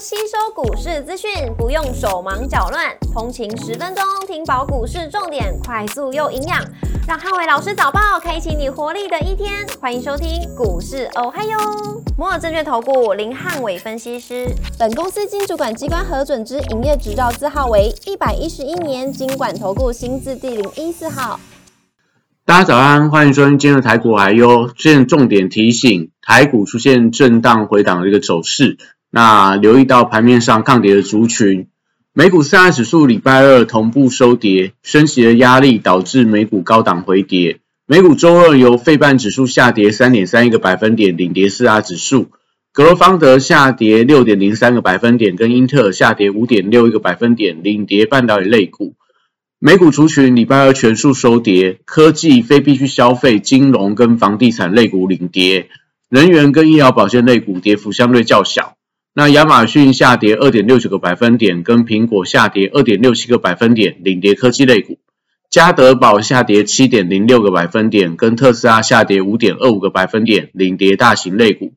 吸收股市资讯，不用手忙脚乱，通勤十分钟听饱股市重点，快速又营养，让汉伟老师早报开启你活力的一天。欢迎收听股市哦嗨哟，摩尔证券投顾林汉伟分析师，本公司经主管机关核准之营业执照字号为一百一十一年经管投顾新字第零一四号。大家早安，欢迎收听今日台股还有现重点提醒，台股出现震荡回档的一个走势，那留意到盘面上抗跌的族群，美股四大指数礼拜二同步收跌，升息的压力导致美股高档回跌。美股周二由费半指数下跌三点三一个百分点领跌四大指数，格罗方德下跌六点零三个百分点，跟英特尔下跌五点六一个百分点领跌半导体类股。美股族群礼拜二全数收跌，科技、非必需消费、金融跟房地产类股领跌，能源跟医疗保健类股跌幅相对较小。那亚马逊下跌二点六九个百分点，跟苹果下跌二点六七个百分点，领跌科技类股。加德宝下跌七点零六个百分点，跟特斯拉下跌五点二五个百分点，领跌大型类股。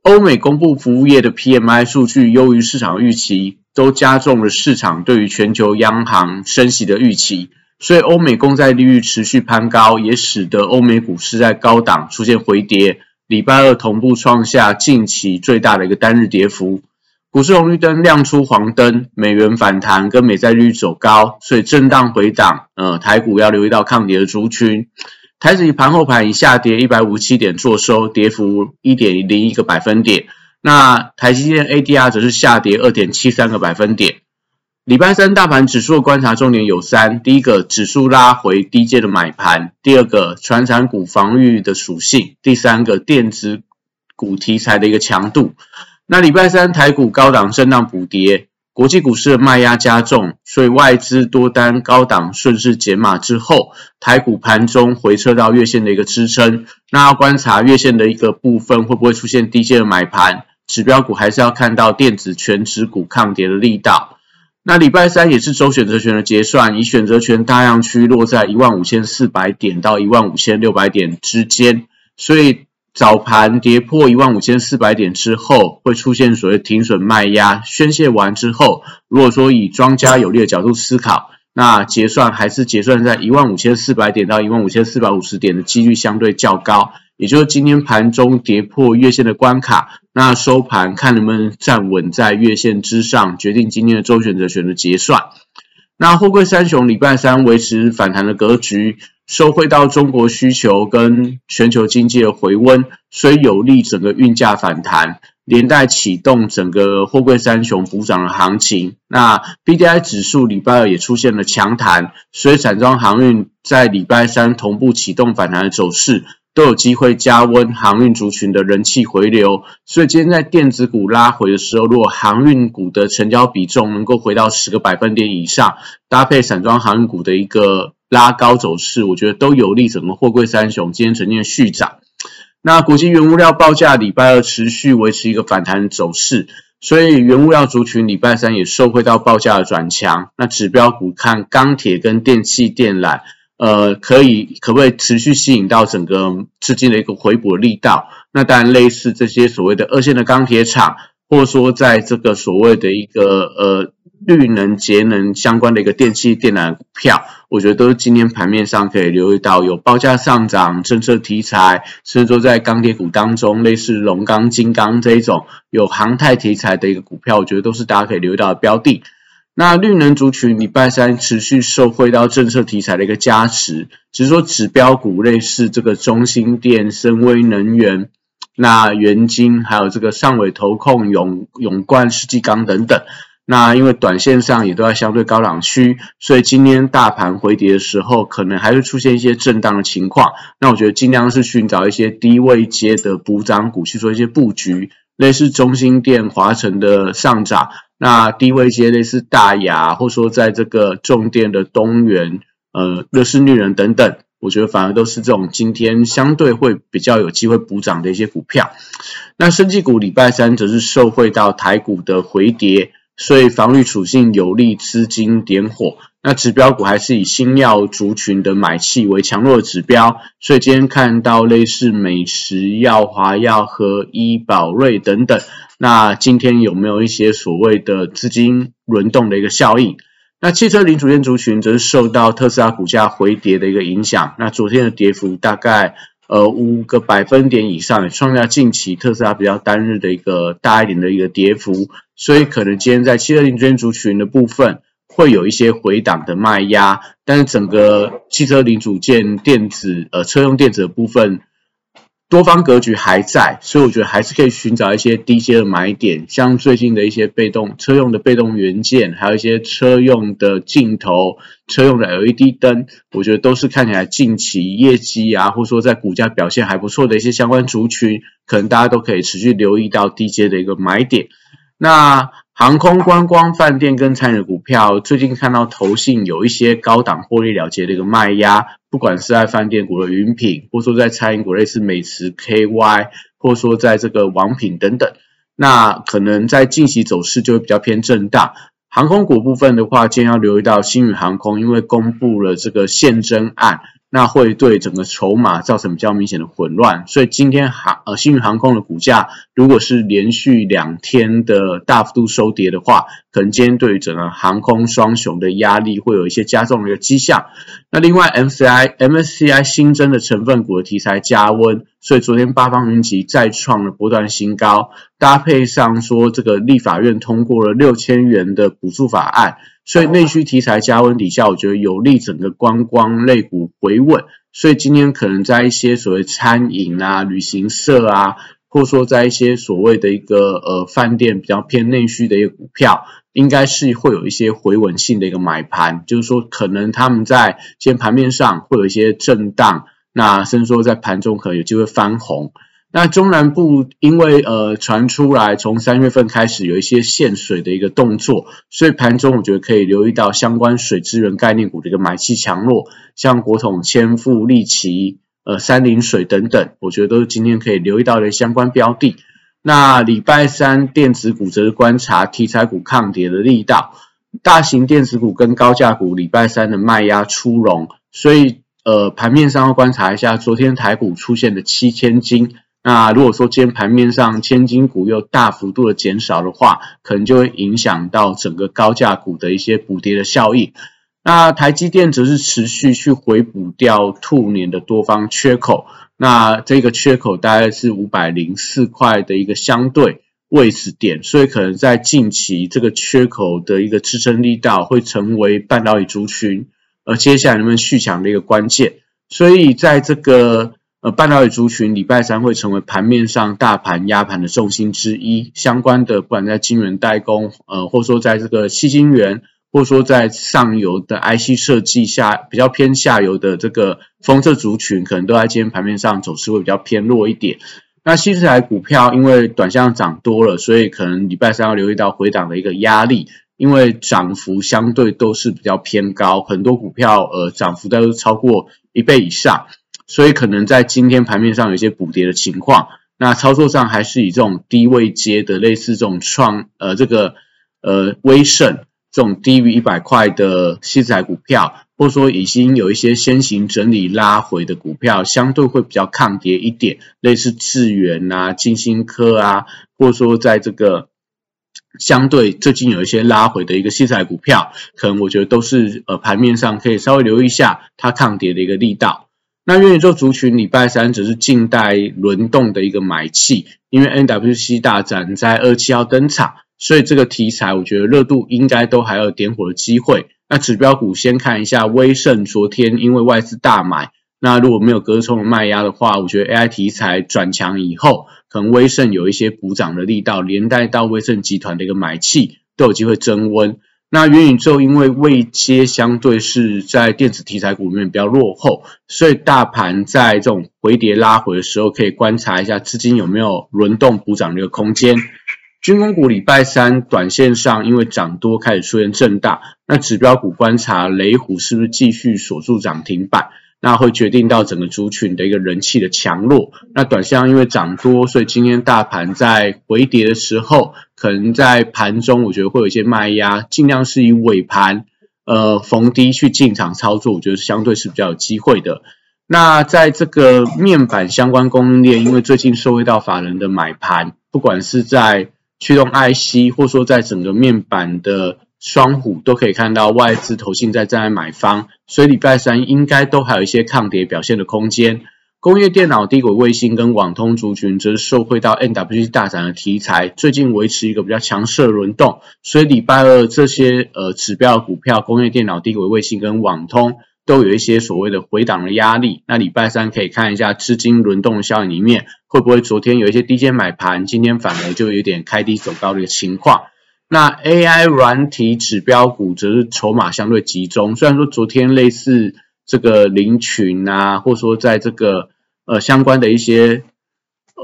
欧美公布服务业的 PMI 数据优于市场预期。都加重了市场对于全球央行升息的预期，所以欧美公债利率持续攀高，也使得欧美股市在高档出现回跌。礼拜二同步创下近期最大的一个单日跌幅，股市红绿灯亮出黄灯，美元反弹跟美债率走高，所以震荡回档。呃，台股要留意到抗跌的族群。台指盘后盘以下跌一百五七点做收，跌幅一点零一个百分点。那台积电 ADR 则是下跌二点七三个百分点。礼拜三大盘指数的观察重点有三：第一个，指数拉回低阶的买盘；第二个，传产股防御的属性；第三个，电子股题材的一个强度。那礼拜三台股高档震荡补跌，国际股市的卖压加重，所以外资多单高档顺势减码之后，台股盘中回撤到月线的一个支撑。那要观察月线的一个部分会不会出现低阶的买盘？指标股还是要看到电子全指股抗跌的力道。那礼拜三也是周选择权的结算，以选择权大量区落在一万五千四百点到一万五千六百点之间，所以早盘跌破一万五千四百点之后，会出现所谓停损卖压宣泄完之后，如果说以庄家有利的角度思考，那结算还是结算在一万五千四百点到一万五千四百五十点的几率相对较高。也就是今天盘中跌破月线的关卡，那收盘看能不能站稳在月线之上，决定今天的周选择权的结算。那货柜三雄礼拜三维持反弹的格局，收回到中国需求跟全球经济的回温，虽有利整个运价反弹，连带启动整个货柜三雄补涨的行情。那 B D I 指数礼拜二也出现了强弹，所以散装航运在礼拜三同步启动反弹的走势。都有机会加温航运族群的人气回流，所以今天在电子股拉回的时候，如果航运股的成交比重能够回到十个百分点以上，搭配散装航运股的一个拉高走势，我觉得都有利整个货柜三雄今天呈现续涨。那国际原物料报价礼拜二持续维持一个反弹走势，所以原物料族群礼拜三也受惠到报价的转强。那指标股看钢铁跟电气电缆。呃，可以可不可以持续吸引到整个资金的一个回补力道？那当然，类似这些所谓的二线的钢铁厂，或者说在这个所谓的一个呃绿能节能相关的一个电器电缆股票，我觉得都是今天盘面上可以留意到有报价上涨、政策题材，甚至说在钢铁股当中，类似龙钢、金刚这一种有航太题材的一个股票，我觉得都是大家可以留意到的标的。那绿能族群礼拜三持续受惠到政策题材的一个加持，只是说指标股类似这个中兴电、深威能源、那元晶，还有这个上尾投控、永永冠、世纪钢等等。那因为短线上也都在相对高档区，所以今天大盘回跌的时候，可能还会出现一些震荡的情况。那我觉得尽量是寻找一些低位接的补涨股去做一些布局，类似中兴电、华晨的上涨。那低位接类似大雅，或说在这个重电的东元、呃乐视绿人等等，我觉得反而都是这种今天相对会比较有机会补涨的一些股票。那生技股礼拜三则是受惠到台股的回跌，所以防御属性有利资金点火。那指标股还是以新药族群的买气为强弱指标，所以今天看到类似美食药、华药和医宝瑞等等。那今天有没有一些所谓的资金轮动的一个效应？那汽车零组件族群则是受到特斯拉股价回跌的一个影响。那昨天的跌幅大概呃五个百分点以上，创下近期特斯拉比较单日的一个大一点的一个跌幅。所以可能今天在汽车零组件族群的部分会有一些回档的卖压，但是整个汽车零组件电子呃车用电子的部分。多方格局还在，所以我觉得还是可以寻找一些低阶的买点，像最近的一些被动车用的被动元件，还有一些车用的镜头、车用的 LED 灯，我觉得都是看起来近期业绩啊，或者说在股价表现还不错的一些相关族群，可能大家都可以持续留意到低阶的一个买点。那航空、观光、饭店跟餐饮股票，最近看到投信有一些高档获利了结的一个卖压，不管是在饭店股的云品，或者说在餐饮股类似美食 KY，或者说在这个王品等等，那可能在近期走势就会比较偏震荡。航空股部分的话，今天要留意到新宇航空，因为公布了这个现增案。那会对整个筹码造成比较明显的混乱，所以今天航呃新宇航空的股价如果是连续两天的大幅度收跌的话，可能今天对于整个航空双雄的压力会有一些加重的一个迹象。那另外 MCI MSCI 新增的成分股的题材加温，所以昨天八方云集再创了波段新高，搭配上说这个立法院通过了六千元的补助法案。所以内需题材加温底下，我觉得有利整个观光类股回稳。所以今天可能在一些所谓餐饮啊、旅行社啊，或者说在一些所谓的一个呃饭店比较偏内需的一个股票，应该是会有一些回稳性的一个买盘，就是说可能他们在今天盘面上会有一些震荡，那甚至说在盘中可能有机会翻红。那中南部因为呃传出来从三月份开始有一些限水的一个动作，所以盘中我觉得可以留意到相关水资源概念股的一个买气强弱，像国统、千富、利奇、呃三菱水等等，我觉得都是今天可以留意到的相关标的。那礼拜三电子股则是观察题材股抗跌的力道，大型电子股跟高价股礼拜三的卖压出笼，所以呃盘面上要观察一下昨天台股出现的七千金。那如果说今天盘面上千金股又大幅度的减少的话，可能就会影响到整个高价股的一些补跌的效应。那台积电则是持续去回补掉兔年的多方缺口，那这个缺口大概是五百零四块的一个相对位置点，所以可能在近期这个缺口的一个支撑力道会成为半导体族群，而接下来能不能续强的一个关键。所以在这个呃，半导体族群礼拜三会成为盘面上大盘压盘的重心之一，相关的不管在晶圆代工，呃，或者说在这个细晶圆，或者说在上游的 IC 设计下比较偏下游的这个封测族群，可能都在今天盘面上走势会比较偏弱一点。那新时台股票因为短向涨多了，所以可能礼拜三要留意到回档的一个压力，因为涨幅相对都是比较偏高，很多股票呃涨幅都是超过一倍以上。所以可能在今天盘面上有一些补跌的情况，那操作上还是以这种低位接的类似这种创呃这个呃威盛这种低于一百块的西材股票，或者说已经有一些先行整理拉回的股票，相对会比较抗跌一点，类似智源啊、金星科啊，或者说在这个相对最近有一些拉回的一个西材股票，可能我觉得都是呃盘面上可以稍微留意一下它抗跌的一个力道。那元宇宙族群礼拜三只是静待轮动的一个买气，因为 NWC 大展在二七号登场，所以这个题材我觉得热度应该都还有点火的机会。那指标股先看一下威盛，昨天因为外资大买，那如果没有隔冲的卖压的话，我觉得 AI 题材转强以后，可能威盛有一些补涨的力道，连带到威盛集团的一个买气都有机会增温。那元宇宙因为未接相对是在电子题材股里面比较落后，所以大盘在这种回跌拉回的时候，可以观察一下资金有没有轮动补涨的一个空间。军工股礼拜三短线上因为涨多开始出现震荡，那指标股观察雷虎是不是继续锁住涨停板。那会决定到整个族群的一个人气的强弱。那短线因为涨多，所以今天大盘在回跌的时候，可能在盘中我觉得会有一些卖压，尽量是以尾盘呃逢低去进场操作，我觉得相对是比较有机会的。那在这个面板相关供应链，因为最近受惠到法人的买盘，不管是在驱动 IC，或说在整个面板的双虎都可以看到外资投信在站在买方，所以礼拜三应该都还有一些抗跌表现的空间。工业电脑、低轨卫星跟网通族群则是受惠到 NWC 大涨的题材，最近维持一个比较强势的轮动，所以礼拜二这些呃指标股票，工业电脑、低轨卫星跟网通都有一些所谓的回档的压力。那礼拜三可以看一下资金轮动效应里面，会不会昨天有一些低阶买盘，今天反而就有点开低走高的情况。那 AI 软体指标股则是筹码相对集中，虽然说昨天类似。这个林群啊，或说在这个呃相关的一些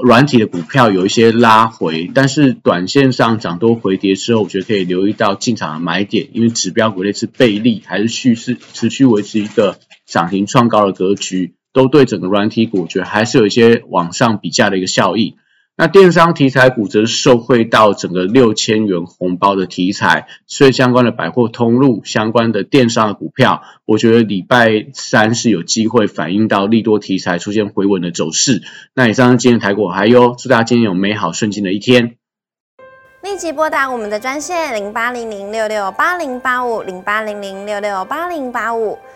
软体的股票有一些拉回，但是短线上涨多回跌之后，我觉得可以留意到进场的买点，因为指标股类似贝利还是蓄势持续维持一个涨停创高的格局，都对整个软体股，我觉得还是有一些往上比价的一个效益。那电商题材股则受惠到整个六千元红包的题材，所以相关的百货通路、相关的电商的股票，我觉得礼拜三是有机会反映到利多题材出现回稳的走势。那以上今天台股，还有祝大家今天有美好顺境的一天。立即拨打我们的专线零八零零六六八零八五零八零零六六八零八五。